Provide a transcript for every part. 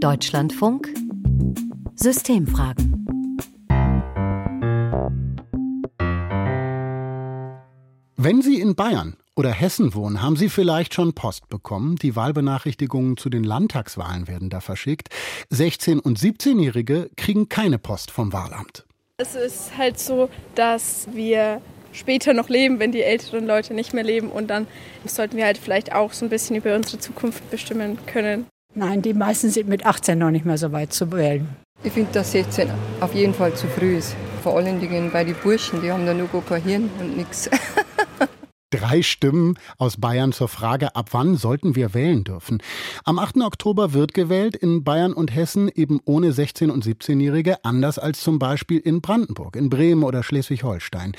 Deutschlandfunk Systemfragen Wenn Sie in Bayern oder Hessen wohnen, haben Sie vielleicht schon Post bekommen. Die Wahlbenachrichtigungen zu den Landtagswahlen werden da verschickt. 16- und 17-Jährige kriegen keine Post vom Wahlamt. Es ist halt so, dass wir später noch leben, wenn die älteren Leute nicht mehr leben. Und dann sollten wir halt vielleicht auch so ein bisschen über unsere Zukunft bestimmen können. Nein, die meisten sind mit 18 noch nicht mehr so weit zu wählen. Ich finde, dass 16 auf jeden Fall zu früh ist. Vor allen Dingen bei den Burschen, die haben da nur kein Hirn und nichts. Drei Stimmen aus Bayern zur Frage, ab wann sollten wir wählen dürfen. Am 8. Oktober wird gewählt in Bayern und Hessen eben ohne 16- und 17-Jährige, anders als zum Beispiel in Brandenburg, in Bremen oder Schleswig-Holstein.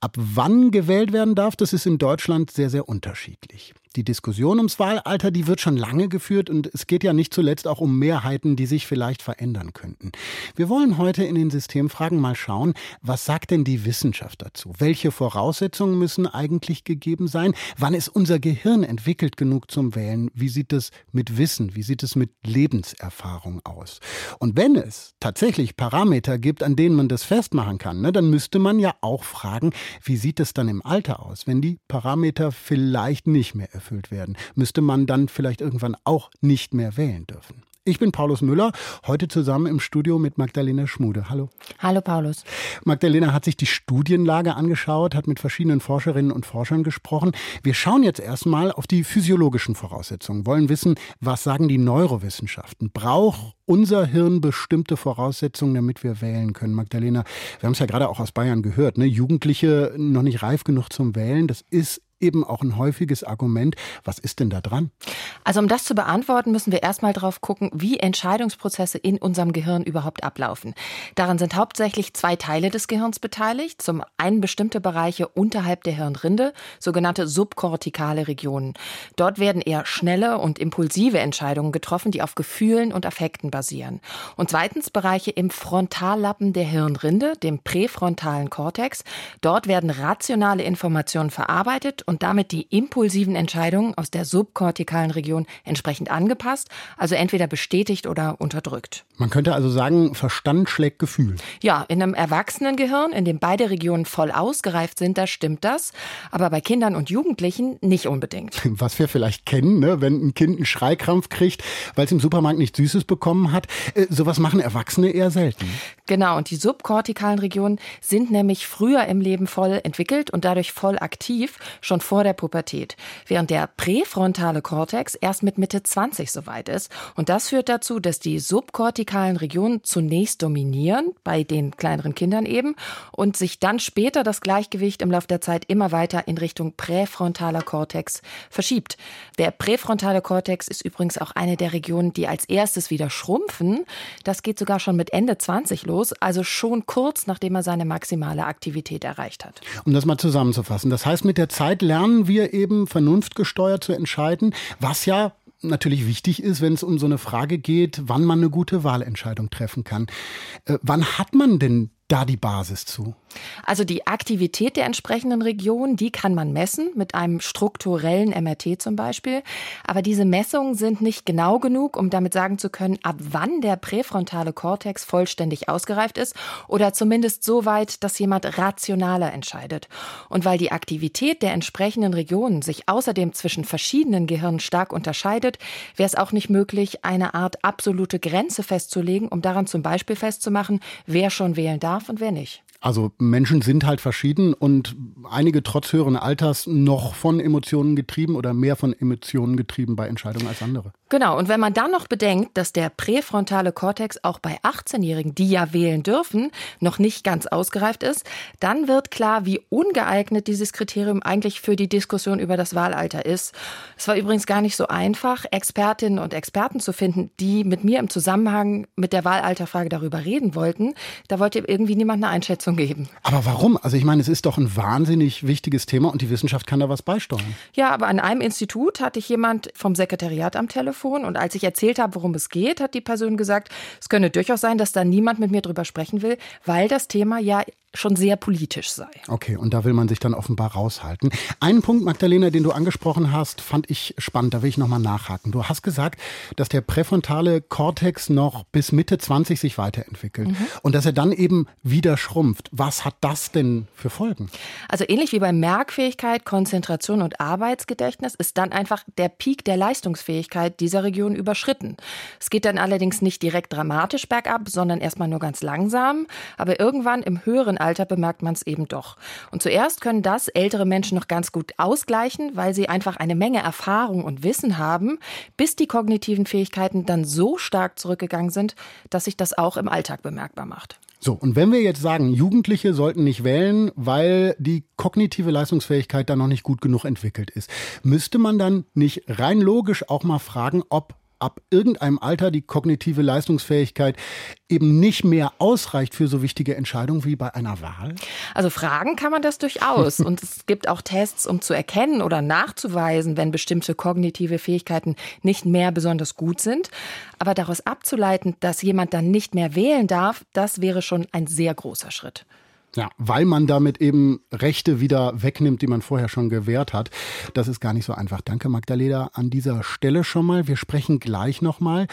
Ab wann gewählt werden darf, das ist in Deutschland sehr, sehr unterschiedlich. Die Diskussion ums Wahlalter, die wird schon lange geführt und es geht ja nicht zuletzt auch um Mehrheiten, die sich vielleicht verändern könnten. Wir wollen heute in den Systemfragen mal schauen, was sagt denn die Wissenschaft dazu? Welche Voraussetzungen müssen eigentlich gegeben sein? Wann ist unser Gehirn entwickelt genug zum Wählen? Wie sieht es mit Wissen, wie sieht es mit Lebenserfahrung aus? Und wenn es tatsächlich Parameter gibt, an denen man das festmachen kann, ne, dann müsste man ja auch fragen, wie sieht es dann im Alter aus, wenn die Parameter vielleicht nicht mehr erfüllt werden, müsste man dann vielleicht irgendwann auch nicht mehr wählen dürfen. Ich bin Paulus Müller, heute zusammen im Studio mit Magdalena Schmude. Hallo. Hallo Paulus. Magdalena hat sich die Studienlage angeschaut, hat mit verschiedenen Forscherinnen und Forschern gesprochen. Wir schauen jetzt erstmal auf die physiologischen Voraussetzungen, wollen wissen, was sagen die Neurowissenschaften? Braucht unser Hirn bestimmte Voraussetzungen, damit wir wählen können? Magdalena, wir haben es ja gerade auch aus Bayern gehört, ne? Jugendliche noch nicht reif genug zum Wählen, das ist eben auch ein häufiges Argument. Was ist denn da dran? Also um das zu beantworten, müssen wir erstmal drauf gucken, wie Entscheidungsprozesse in unserem Gehirn überhaupt ablaufen. Daran sind hauptsächlich zwei Teile des Gehirns beteiligt. Zum einen bestimmte Bereiche unterhalb der Hirnrinde, sogenannte subkortikale Regionen. Dort werden eher schnelle und impulsive Entscheidungen getroffen, die auf Gefühlen und Affekten basieren. Und zweitens Bereiche im Frontallappen der Hirnrinde, dem präfrontalen Kortex. Dort werden rationale Informationen verarbeitet und damit die impulsiven Entscheidungen aus der subkortikalen Region entsprechend angepasst, also entweder bestätigt oder unterdrückt. Man könnte also sagen, Verstand schlägt Gefühl. Ja, in einem Erwachsenengehirn, in dem beide Regionen voll ausgereift sind, da stimmt das. Aber bei Kindern und Jugendlichen nicht unbedingt. Was wir vielleicht kennen, ne? wenn ein Kind einen Schreikrampf kriegt, weil es im Supermarkt nichts Süßes bekommen hat. Äh, sowas machen Erwachsene eher selten. Genau, und die subkortikalen Regionen sind nämlich früher im Leben voll entwickelt und dadurch voll aktiv, schon vor der Pubertät, während der präfrontale Kortex erst mit Mitte 20 soweit ist. Und das führt dazu, dass die subkortikalen Regionen zunächst dominieren, bei den kleineren Kindern eben, und sich dann später das Gleichgewicht im Laufe der Zeit immer weiter in Richtung präfrontaler Kortex verschiebt. Der präfrontale Kortex ist übrigens auch eine der Regionen, die als erstes wieder schrumpfen. Das geht sogar schon mit Ende 20 los, also schon kurz nachdem er seine maximale Aktivität erreicht hat. Um das mal zusammenzufassen, das heißt, mit der Zeit lernen wir eben vernunftgesteuert zu entscheiden, was ja natürlich wichtig ist, wenn es um so eine Frage geht, wann man eine gute Wahlentscheidung treffen kann. Äh, wann hat man denn da die Basis zu? Also die Aktivität der entsprechenden Region, die kann man messen mit einem strukturellen MRT zum Beispiel. Aber diese Messungen sind nicht genau genug, um damit sagen zu können, ab wann der präfrontale Kortex vollständig ausgereift ist oder zumindest so weit, dass jemand rationaler entscheidet. Und weil die Aktivität der entsprechenden Regionen sich außerdem zwischen verschiedenen Gehirnen stark unterscheidet, wäre es auch nicht möglich, eine Art absolute Grenze festzulegen, um daran zum Beispiel festzumachen, wer schon wählen darf und wer nicht. Also Menschen sind halt verschieden und einige trotz höheren Alters noch von Emotionen getrieben oder mehr von Emotionen getrieben bei Entscheidungen als andere. Genau, und wenn man dann noch bedenkt, dass der präfrontale Kortex auch bei 18-Jährigen, die ja wählen dürfen, noch nicht ganz ausgereift ist, dann wird klar, wie ungeeignet dieses Kriterium eigentlich für die Diskussion über das Wahlalter ist. Es war übrigens gar nicht so einfach, Expertinnen und Experten zu finden, die mit mir im Zusammenhang mit der Wahlalterfrage darüber reden wollten. Da wollte irgendwie niemand eine Einschätzung geben. Aber warum? Also ich meine, es ist doch ein wahnsinnig wichtiges Thema und die Wissenschaft kann da was beisteuern. Ja, aber an einem Institut hatte ich jemand vom Sekretariat am Telefon und als ich erzählt habe, worum es geht, hat die Person gesagt, es könne durchaus sein, dass da niemand mit mir drüber sprechen will, weil das Thema ja schon sehr politisch sei. Okay, und da will man sich dann offenbar raushalten. Einen Punkt, Magdalena, den du angesprochen hast, fand ich spannend. Da will ich nochmal nachhaken. Du hast gesagt, dass der präfrontale Kortex noch bis Mitte 20 sich weiterentwickelt mhm. und dass er dann eben wieder schrumpft. Was hat das denn für Folgen? Also ähnlich wie bei Merkfähigkeit, Konzentration und Arbeitsgedächtnis ist dann einfach der Peak der Leistungsfähigkeit dieser Region überschritten. Es geht dann allerdings nicht direkt dramatisch bergab, sondern erstmal nur ganz langsam. Aber irgendwann im höheren Alter bemerkt man es eben doch. Und zuerst können das ältere Menschen noch ganz gut ausgleichen, weil sie einfach eine Menge Erfahrung und Wissen haben, bis die kognitiven Fähigkeiten dann so stark zurückgegangen sind, dass sich das auch im Alltag bemerkbar macht. So, und wenn wir jetzt sagen, Jugendliche sollten nicht wählen, weil die kognitive Leistungsfähigkeit da noch nicht gut genug entwickelt ist, müsste man dann nicht rein logisch auch mal fragen, ob ab irgendeinem Alter die kognitive Leistungsfähigkeit eben nicht mehr ausreicht für so wichtige Entscheidungen wie bei einer Wahl? Also fragen kann man das durchaus. Und es gibt auch Tests, um zu erkennen oder nachzuweisen, wenn bestimmte kognitive Fähigkeiten nicht mehr besonders gut sind. Aber daraus abzuleiten, dass jemand dann nicht mehr wählen darf, das wäre schon ein sehr großer Schritt. Ja, weil man damit eben Rechte wieder wegnimmt, die man vorher schon gewährt hat. Das ist gar nicht so einfach. Danke, Magdalena, an dieser Stelle schon mal. Wir sprechen gleich nochmal.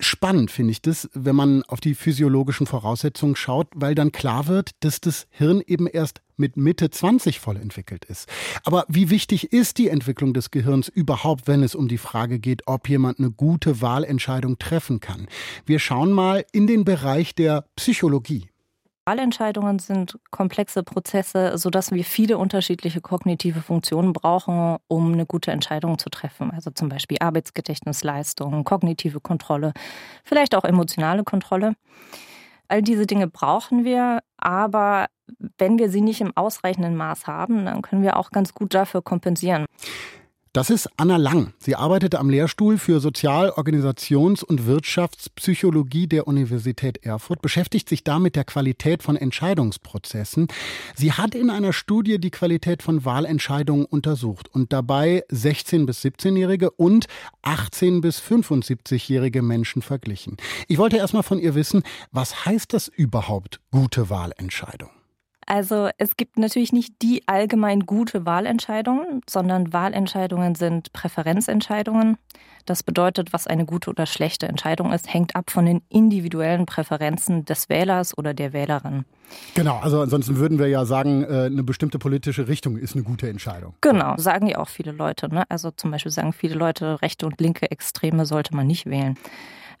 Spannend finde ich das, wenn man auf die physiologischen Voraussetzungen schaut, weil dann klar wird, dass das Hirn eben erst mit Mitte 20 voll entwickelt ist. Aber wie wichtig ist die Entwicklung des Gehirns überhaupt, wenn es um die Frage geht, ob jemand eine gute Wahlentscheidung treffen kann? Wir schauen mal in den Bereich der Psychologie. Wahlentscheidungen sind komplexe Prozesse, sodass wir viele unterschiedliche kognitive Funktionen brauchen, um eine gute Entscheidung zu treffen. Also zum Beispiel Arbeitsgedächtnisleistung, kognitive Kontrolle, vielleicht auch emotionale Kontrolle. All diese Dinge brauchen wir, aber wenn wir sie nicht im ausreichenden Maß haben, dann können wir auch ganz gut dafür kompensieren. Das ist Anna Lang. Sie arbeitete am Lehrstuhl für Sozial-, Organisations- und Wirtschaftspsychologie der Universität Erfurt, beschäftigt sich da mit der Qualität von Entscheidungsprozessen. Sie hat in einer Studie die Qualität von Wahlentscheidungen untersucht und dabei 16- bis 17-Jährige und 18- bis 75-jährige Menschen verglichen. Ich wollte erst mal von ihr wissen, was heißt das überhaupt, gute Wahlentscheidung? Also es gibt natürlich nicht die allgemein gute Wahlentscheidung, sondern Wahlentscheidungen sind Präferenzentscheidungen. Das bedeutet, was eine gute oder schlechte Entscheidung ist, hängt ab von den individuellen Präferenzen des Wählers oder der Wählerin. Genau, also ansonsten würden wir ja sagen, äh, eine bestimmte politische Richtung ist eine gute Entscheidung. Genau, sagen ja auch viele Leute. Ne? Also zum Beispiel sagen viele Leute, rechte und linke Extreme sollte man nicht wählen.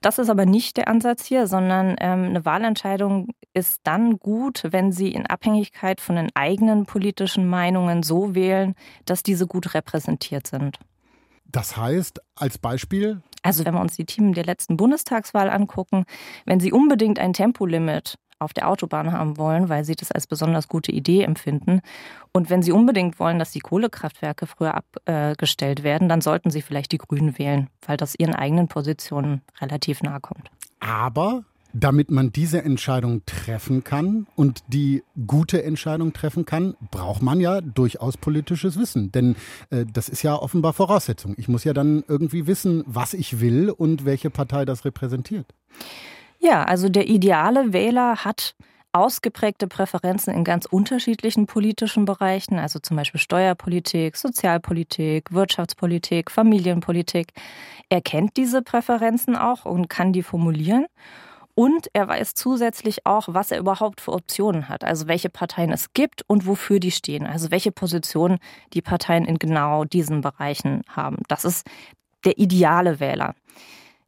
Das ist aber nicht der Ansatz hier, sondern ähm, eine Wahlentscheidung ist dann gut, wenn Sie in Abhängigkeit von den eigenen politischen Meinungen so wählen, dass diese gut repräsentiert sind. Das heißt, als Beispiel? Also wenn wir uns die Themen der letzten Bundestagswahl angucken, wenn Sie unbedingt ein Tempolimit auf der Autobahn haben wollen, weil sie das als besonders gute Idee empfinden. Und wenn sie unbedingt wollen, dass die Kohlekraftwerke früher abgestellt werden, dann sollten sie vielleicht die Grünen wählen, weil das ihren eigenen Positionen relativ nahe kommt. Aber damit man diese Entscheidung treffen kann und die gute Entscheidung treffen kann, braucht man ja durchaus politisches Wissen. Denn äh, das ist ja offenbar Voraussetzung. Ich muss ja dann irgendwie wissen, was ich will und welche Partei das repräsentiert. Ja, also der ideale Wähler hat ausgeprägte Präferenzen in ganz unterschiedlichen politischen Bereichen, also zum Beispiel Steuerpolitik, Sozialpolitik, Wirtschaftspolitik, Familienpolitik. Er kennt diese Präferenzen auch und kann die formulieren. Und er weiß zusätzlich auch, was er überhaupt für Optionen hat, also welche Parteien es gibt und wofür die stehen, also welche Positionen die Parteien in genau diesen Bereichen haben. Das ist der ideale Wähler.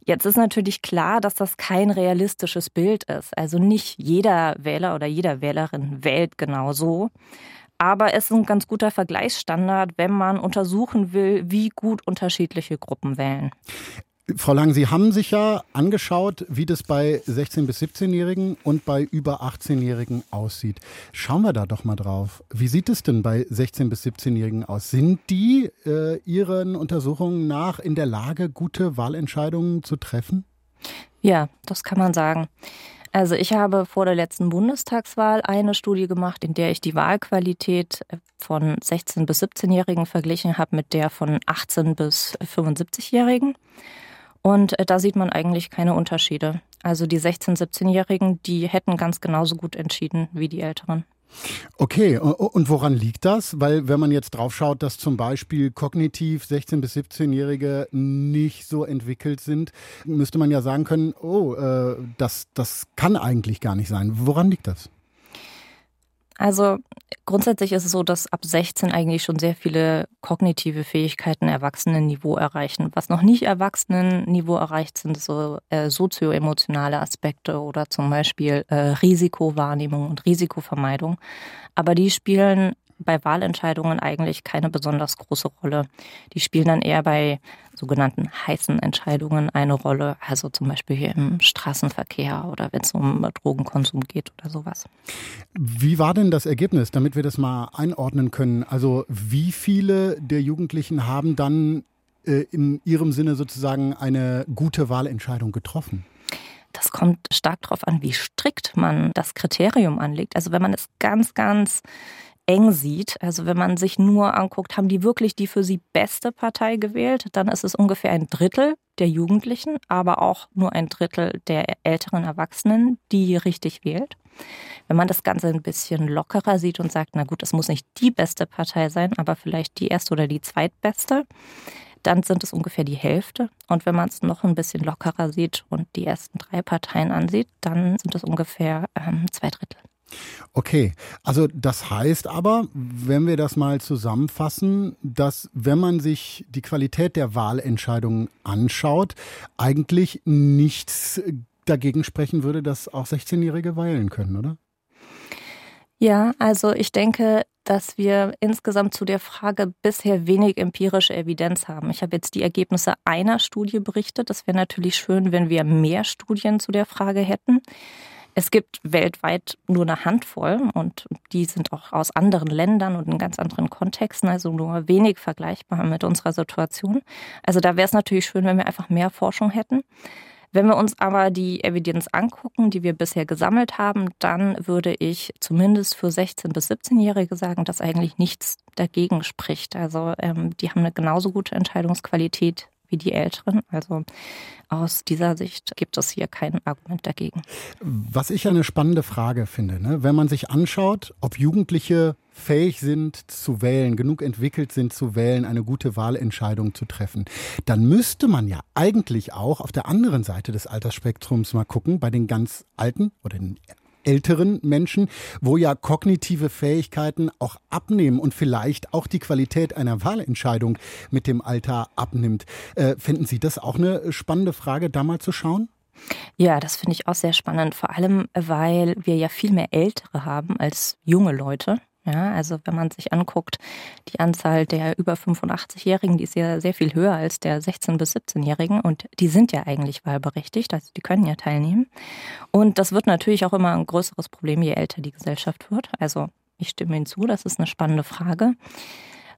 Jetzt ist natürlich klar, dass das kein realistisches Bild ist. Also nicht jeder Wähler oder jeder Wählerin wählt genau so. Aber es ist ein ganz guter Vergleichsstandard, wenn man untersuchen will, wie gut unterschiedliche Gruppen wählen. Frau Lang, Sie haben sich ja angeschaut, wie das bei 16- bis 17-Jährigen und bei über 18-Jährigen aussieht. Schauen wir da doch mal drauf. Wie sieht es denn bei 16- bis 17-Jährigen aus? Sind die äh, Ihren Untersuchungen nach in der Lage, gute Wahlentscheidungen zu treffen? Ja, das kann man sagen. Also ich habe vor der letzten Bundestagswahl eine Studie gemacht, in der ich die Wahlqualität von 16 bis 17-Jährigen verglichen habe mit der von 18 bis 75-Jährigen. Und äh, da sieht man eigentlich keine Unterschiede. Also die 16-, 17-Jährigen, die hätten ganz genauso gut entschieden wie die Älteren. Okay, und woran liegt das? Weil wenn man jetzt drauf schaut, dass zum Beispiel kognitiv 16- bis 17-Jährige nicht so entwickelt sind, müsste man ja sagen können, oh, äh, das, das kann eigentlich gar nicht sein. Woran liegt das? Also grundsätzlich ist es so, dass ab 16 eigentlich schon sehr viele kognitive Fähigkeiten Erwachsenenniveau erreichen. Was noch nicht Erwachsenenniveau erreicht, sind so äh, sozioemotionale Aspekte oder zum Beispiel äh, Risikowahrnehmung und Risikovermeidung. Aber die spielen bei Wahlentscheidungen eigentlich keine besonders große Rolle. Die spielen dann eher bei sogenannten heißen Entscheidungen eine Rolle, also zum Beispiel hier im Straßenverkehr oder wenn es um Drogenkonsum geht oder sowas. Wie war denn das Ergebnis, damit wir das mal einordnen können? Also wie viele der Jugendlichen haben dann äh, in ihrem Sinne sozusagen eine gute Wahlentscheidung getroffen? Das kommt stark darauf an, wie strikt man das Kriterium anlegt. Also wenn man es ganz, ganz eng sieht. Also wenn man sich nur anguckt, haben die wirklich die für sie beste Partei gewählt, dann ist es ungefähr ein Drittel der Jugendlichen, aber auch nur ein Drittel der älteren Erwachsenen, die richtig wählt. Wenn man das Ganze ein bisschen lockerer sieht und sagt, na gut, es muss nicht die beste Partei sein, aber vielleicht die erste oder die zweitbeste, dann sind es ungefähr die Hälfte. Und wenn man es noch ein bisschen lockerer sieht und die ersten drei Parteien ansieht, dann sind es ungefähr ähm, zwei Drittel. Okay, also das heißt aber, wenn wir das mal zusammenfassen, dass wenn man sich die Qualität der Wahlentscheidungen anschaut, eigentlich nichts dagegen sprechen würde, dass auch 16-Jährige wählen können, oder? Ja, also ich denke, dass wir insgesamt zu der Frage bisher wenig empirische Evidenz haben. Ich habe jetzt die Ergebnisse einer Studie berichtet. Das wäre natürlich schön, wenn wir mehr Studien zu der Frage hätten. Es gibt weltweit nur eine Handvoll und die sind auch aus anderen Ländern und in ganz anderen Kontexten, also nur wenig vergleichbar mit unserer Situation. Also da wäre es natürlich schön, wenn wir einfach mehr Forschung hätten. Wenn wir uns aber die Evidenz angucken, die wir bisher gesammelt haben, dann würde ich zumindest für 16- bis 17-Jährige sagen, dass eigentlich nichts dagegen spricht. Also ähm, die haben eine genauso gute Entscheidungsqualität wie die Älteren. Also aus dieser Sicht gibt es hier kein Argument dagegen. Was ich eine spannende Frage finde, ne? wenn man sich anschaut, ob Jugendliche fähig sind zu wählen, genug entwickelt sind zu wählen, eine gute Wahlentscheidung zu treffen, dann müsste man ja eigentlich auch auf der anderen Seite des Altersspektrums mal gucken, bei den ganz Alten oder den älteren Menschen, wo ja kognitive Fähigkeiten auch abnehmen und vielleicht auch die Qualität einer Wahlentscheidung mit dem Alter abnimmt. Äh, finden Sie das auch eine spannende Frage, da mal zu schauen? Ja, das finde ich auch sehr spannend, vor allem weil wir ja viel mehr Ältere haben als junge Leute. Ja, also wenn man sich anguckt, die Anzahl der über 85-Jährigen, die ist ja sehr viel höher als der 16- bis 17-Jährigen und die sind ja eigentlich wahlberechtigt, also die können ja teilnehmen. Und das wird natürlich auch immer ein größeres Problem, je älter die Gesellschaft wird. Also ich stimme Ihnen zu, das ist eine spannende Frage.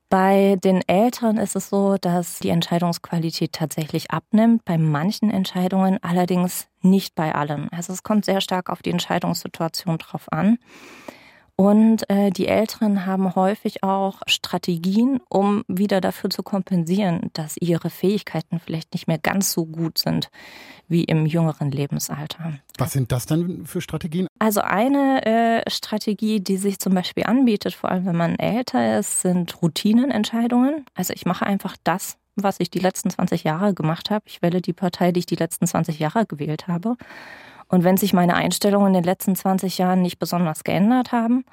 Bei den Älteren ist es so, dass die Entscheidungsqualität tatsächlich abnimmt, bei manchen Entscheidungen allerdings nicht bei allen. Also es kommt sehr stark auf die Entscheidungssituation drauf an. Und äh, die Älteren haben häufig auch Strategien, um wieder dafür zu kompensieren, dass ihre Fähigkeiten vielleicht nicht mehr ganz so gut sind wie im jüngeren Lebensalter. Was sind das dann für Strategien? Also eine äh, Strategie, die sich zum Beispiel anbietet, vor allem wenn man älter ist, sind Routinenentscheidungen. Also ich mache einfach das, was ich die letzten 20 Jahre gemacht habe. Ich wähle die Partei, die ich die letzten 20 Jahre gewählt habe. Und wenn sich meine Einstellungen in den letzten 20 Jahren nicht besonders geändert haben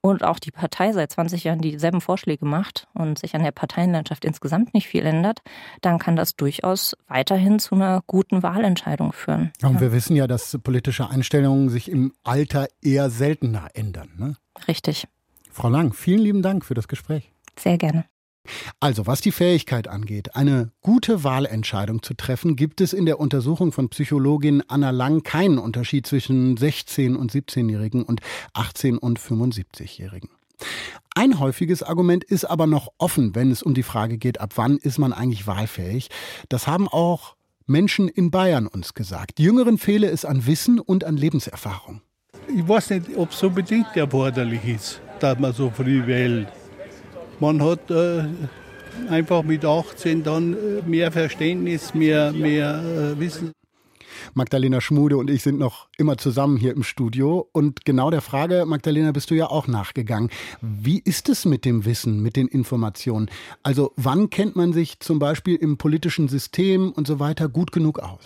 und auch die Partei seit 20 Jahren dieselben Vorschläge macht und sich an der Parteienlandschaft insgesamt nicht viel ändert, dann kann das durchaus weiterhin zu einer guten Wahlentscheidung führen. Und ja. wir wissen ja, dass politische Einstellungen sich im Alter eher seltener ändern. Ne? Richtig. Frau Lang, vielen lieben Dank für das Gespräch. Sehr gerne. Also, was die Fähigkeit angeht, eine gute Wahlentscheidung zu treffen, gibt es in der Untersuchung von Psychologin Anna Lang keinen Unterschied zwischen 16- und 17-Jährigen und 18- und 75-Jährigen. Ein häufiges Argument ist aber noch offen, wenn es um die Frage geht, ab wann ist man eigentlich wahlfähig. Das haben auch Menschen in Bayern uns gesagt. Jüngeren fehle es an Wissen und an Lebenserfahrung. Ich weiß nicht, ob es unbedingt erforderlich ist, dass man so früh wählt. Man hat äh, einfach mit 18 dann äh, mehr Verständnis, mehr, mehr äh, Wissen. Magdalena Schmude und ich sind noch immer zusammen hier im Studio. Und genau der Frage, Magdalena, bist du ja auch nachgegangen. Wie ist es mit dem Wissen, mit den Informationen? Also wann kennt man sich zum Beispiel im politischen System und so weiter gut genug aus?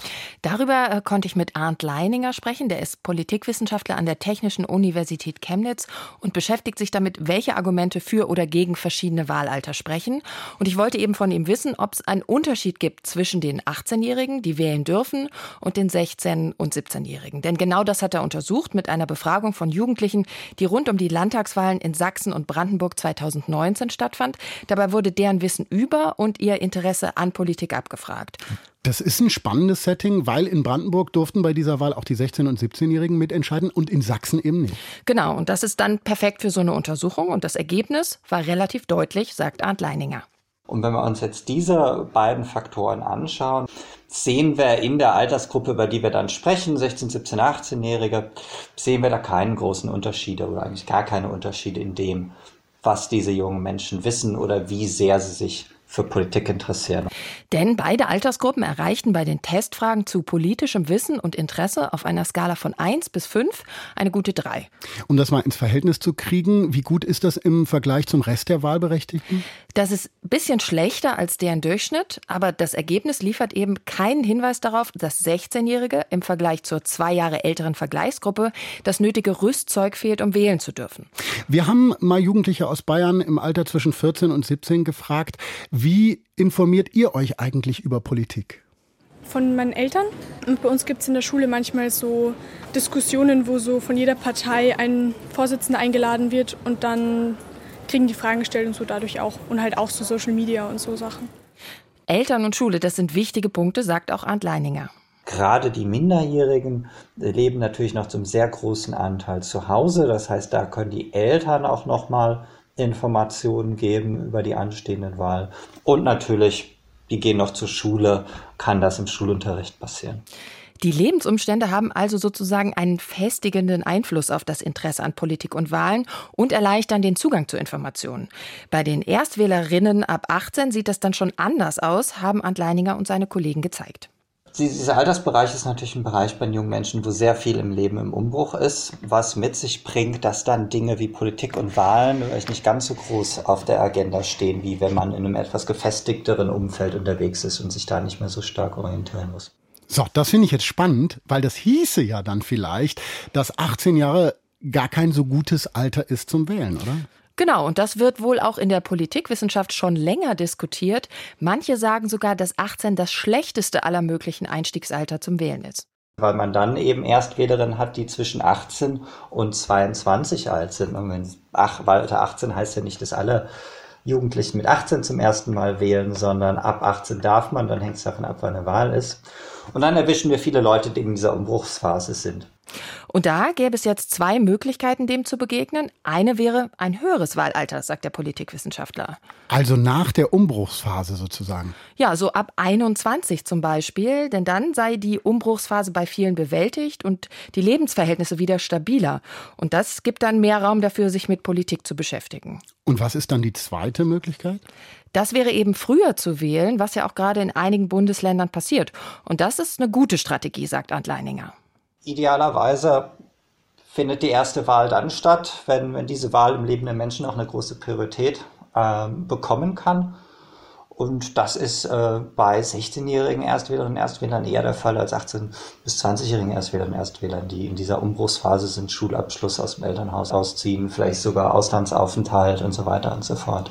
Darüber äh, konnte ich mit Arndt Leininger sprechen. Der ist Politikwissenschaftler an der Technischen Universität Chemnitz und beschäftigt sich damit, welche Argumente für oder gegen verschiedene Wahlalter sprechen. Und ich wollte eben von ihm wissen, ob es einen Unterschied gibt zwischen den 18-Jährigen, die wählen dürfen, und den 16- und 17-Jährigen. Denn genau das hat er untersucht mit einer Befragung von Jugendlichen, die rund um die Landtagswahlen in Sachsen und Brandenburg 2019 stattfand. Dabei wurde deren Wissen über und ihr Interesse an Politik abgefragt. Das ist ein spannendes Setting, weil in Brandenburg durften bei dieser Wahl auch die 16- und 17-Jährigen mitentscheiden und in Sachsen eben nicht. Genau, und das ist dann perfekt für so eine Untersuchung und das Ergebnis war relativ deutlich, sagt Arndt Leininger. Und wenn wir uns jetzt diese beiden Faktoren anschauen, sehen wir in der Altersgruppe, über die wir dann sprechen, 16, 17, 18-Jährige, sehen wir da keinen großen Unterschiede oder eigentlich gar keine Unterschiede in dem, was diese jungen Menschen wissen oder wie sehr sie sich für Politik interessieren. Denn beide Altersgruppen erreichten bei den Testfragen zu politischem Wissen und Interesse auf einer Skala von 1 bis 5 eine gute 3. Um das mal ins Verhältnis zu kriegen, wie gut ist das im Vergleich zum Rest der Wahlberechtigten? Das ist ein bisschen schlechter als deren Durchschnitt, aber das Ergebnis liefert eben keinen Hinweis darauf, dass 16-Jährige im Vergleich zur zwei Jahre älteren Vergleichsgruppe das nötige Rüstzeug fehlt, um wählen zu dürfen. Wir haben mal Jugendliche aus Bayern im Alter zwischen 14 und 17 gefragt, wie informiert ihr euch eigentlich über Politik? Von meinen Eltern. Und bei uns gibt es in der Schule manchmal so Diskussionen, wo so von jeder Partei ein Vorsitzender eingeladen wird und dann kriegen die Fragen gestellt und so dadurch auch. Und halt auch so Social Media und so Sachen. Eltern und Schule, das sind wichtige Punkte, sagt auch Arndt Leininger. Gerade die Minderjährigen leben natürlich noch zum sehr großen Anteil zu Hause. Das heißt, da können die Eltern auch noch mal Informationen geben über die anstehenden Wahlen. Und natürlich, die gehen noch zur Schule, kann das im Schulunterricht passieren. Die Lebensumstände haben also sozusagen einen festigenden Einfluss auf das Interesse an Politik und Wahlen und erleichtern den Zugang zu Informationen. Bei den Erstwählerinnen ab 18 sieht das dann schon anders aus, haben Ant Leininger und seine Kollegen gezeigt. Dieser Altersbereich ist natürlich ein Bereich bei jungen Menschen, wo sehr viel im Leben im Umbruch ist, was mit sich bringt, dass dann Dinge wie Politik und Wahlen vielleicht nicht ganz so groß auf der Agenda stehen, wie wenn man in einem etwas gefestigteren Umfeld unterwegs ist und sich da nicht mehr so stark orientieren muss. So, das finde ich jetzt spannend, weil das hieße ja dann vielleicht, dass 18 Jahre gar kein so gutes Alter ist zum Wählen, oder? Genau, und das wird wohl auch in der Politikwissenschaft schon länger diskutiert. Manche sagen sogar, dass 18 das schlechteste aller möglichen Einstiegsalter zum Wählen ist. Weil man dann eben Erstwählerinnen hat, die zwischen 18 und 22 alt sind. Und wenn ach, Alter 18 heißt ja nicht, dass alle Jugendlichen mit 18 zum ersten Mal wählen, sondern ab 18 darf man, dann hängt es davon ab, wann eine Wahl ist. Und dann erwischen wir viele Leute, die in dieser Umbruchsphase sind. Und da gäbe es jetzt zwei Möglichkeiten, dem zu begegnen. Eine wäre ein höheres Wahlalter, sagt der Politikwissenschaftler. Also nach der Umbruchsphase sozusagen. Ja, so ab 21 zum Beispiel, denn dann sei die Umbruchsphase bei vielen bewältigt und die Lebensverhältnisse wieder stabiler. Und das gibt dann mehr Raum dafür, sich mit Politik zu beschäftigen. Und was ist dann die zweite Möglichkeit? Das wäre eben früher zu wählen, was ja auch gerade in einigen Bundesländern passiert. Und das ist eine gute Strategie, sagt Arndt Leininger. Idealerweise findet die erste Wahl dann statt, wenn, wenn diese Wahl im Leben der Menschen auch eine große Priorität äh, bekommen kann. Und das ist äh, bei 16-jährigen Erstwählerinnen und Erstwählern eher der Fall als 18- bis 20-jährigen Erstwählerinnen und Erstwählern, die in dieser Umbruchsphase sind, Schulabschluss aus dem Elternhaus ausziehen, vielleicht sogar Auslandsaufenthalt und so weiter und so fort.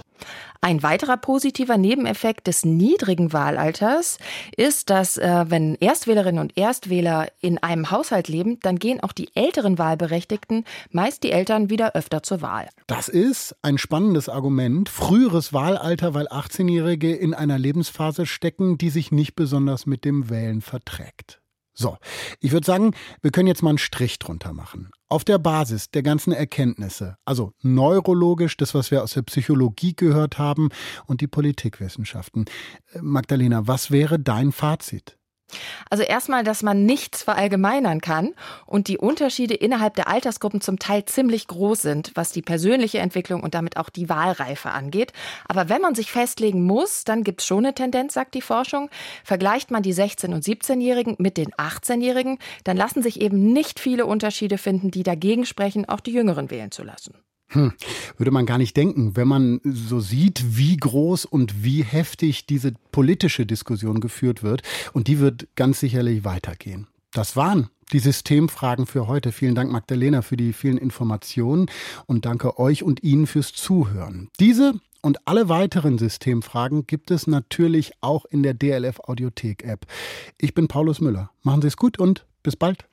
Ein weiterer positiver Nebeneffekt des niedrigen Wahlalters ist, dass äh, wenn Erstwählerinnen und Erstwähler in einem Haushalt leben, dann gehen auch die älteren Wahlberechtigten, meist die Eltern, wieder öfter zur Wahl. Das ist ein spannendes Argument. Früheres Wahlalter, weil 18-Jährige in einer Lebensphase stecken, die sich nicht besonders mit dem Wählen verträgt. So, ich würde sagen, wir können jetzt mal einen Strich drunter machen. Auf der Basis der ganzen Erkenntnisse, also neurologisch, das, was wir aus der Psychologie gehört haben und die Politikwissenschaften. Äh, Magdalena, was wäre dein Fazit? Also erstmal, dass man nichts verallgemeinern kann und die Unterschiede innerhalb der Altersgruppen zum Teil ziemlich groß sind, was die persönliche Entwicklung und damit auch die Wahlreife angeht. Aber wenn man sich festlegen muss, dann gibt es schon eine Tendenz, sagt die Forschung. Vergleicht man die 16- und 17-Jährigen mit den 18-Jährigen, dann lassen sich eben nicht viele Unterschiede finden, die dagegen sprechen, auch die Jüngeren wählen zu lassen. Hm, würde man gar nicht denken, wenn man so sieht, wie groß und wie heftig diese politische Diskussion geführt wird. Und die wird ganz sicherlich weitergehen. Das waren die Systemfragen für heute. Vielen Dank, Magdalena, für die vielen Informationen und danke euch und Ihnen fürs Zuhören. Diese und alle weiteren Systemfragen gibt es natürlich auch in der DLF Audiothek App. Ich bin Paulus Müller. Machen Sie es gut und bis bald.